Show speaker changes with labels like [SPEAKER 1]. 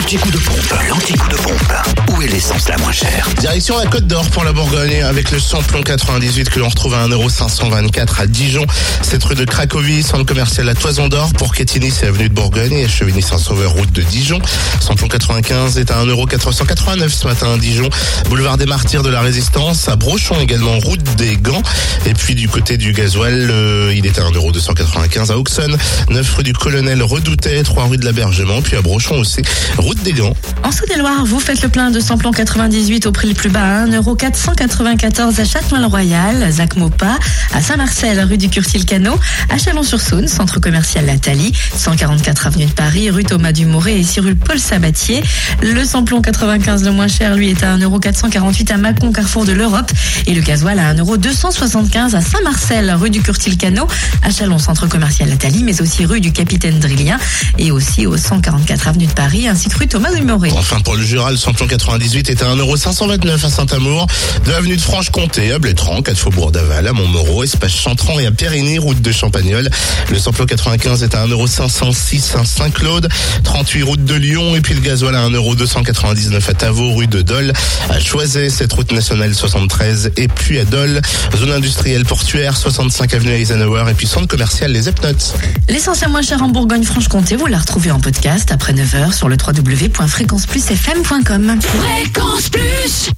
[SPEAKER 1] L'anti-coup de pompe, l'anti-coup de pompe. Où est l'essence la moins chère
[SPEAKER 2] Direction la Côte d'Or pour la Bourgogne avec le samplon 98 que l'on retrouve à 1,524€ à Dijon. Cette rue de Cracovie, centre commercial à Toison d'Or pour Quétigny, c'est avenue de Bourgogne et Chevigny-Saint-Sauveur, route de Dijon. Samplon 95 est à 1,489€ ce matin à Dijon. Boulevard des Martyrs de la Résistance à Brochon également, route des Gants. Et puis du côté du gasoil, euh, il est à 1,295€ à Auxonne, 9 rue du Colonel Redoutet, 3 rue de l'Abergement, puis à Brochon aussi, route des Gants.
[SPEAKER 3] En Saône-et-Loire, vous faites le plein de samplon 98 au prix le plus bas à 1,494€ à Châtelain-le-Royal, Zac Mopa, à Saint-Marcel, rue du Curtil-Cano, à Chalon-sur-Saône, centre commercial Lathalie, 144 avenue de Paris, rue Thomas Dumoré et ici rue Paul Sabatier. Le samplon 95 le moins cher, lui, est à 1,448€ à Mâcon, carrefour de l'Europe, et le gasoil à 1,275€ à Saint-Marcel, rue du Curtil-Cano, à Chalon, centre commercial Lathalie, mais aussi rue du Capitaine Drillien et aussi au 144 avenue de Paris, ainsi que rue Thomas Dumoré.
[SPEAKER 2] Enfin, pour le Jura, le samplon 98 est à 1,529€ à Saint-Amour, de avenue de Franche-Comté à Blétran, 4 faubourg d'Aval, à Montmoreau, espace Chantran et à Périgny, route de Champagnol. Le samplon 95 est à 1,506€ à Saint-Claude, 38 route de Lyon et puis le gasoil à 1,299€ à Tavaux, rue de Dole, à Choiset, cette route nationale 73 et puis à Dole, zone industrielle portuaire 65 avenue Eisenhower et puis centre commercial Les Epnotes.
[SPEAKER 3] L'essentiel moins cher en Bourgogne-Franche-Comté, vous la retrouvez en podcast après 9h sur le www.fréquenceplusfm.com.
[SPEAKER 4] Fréquence Plus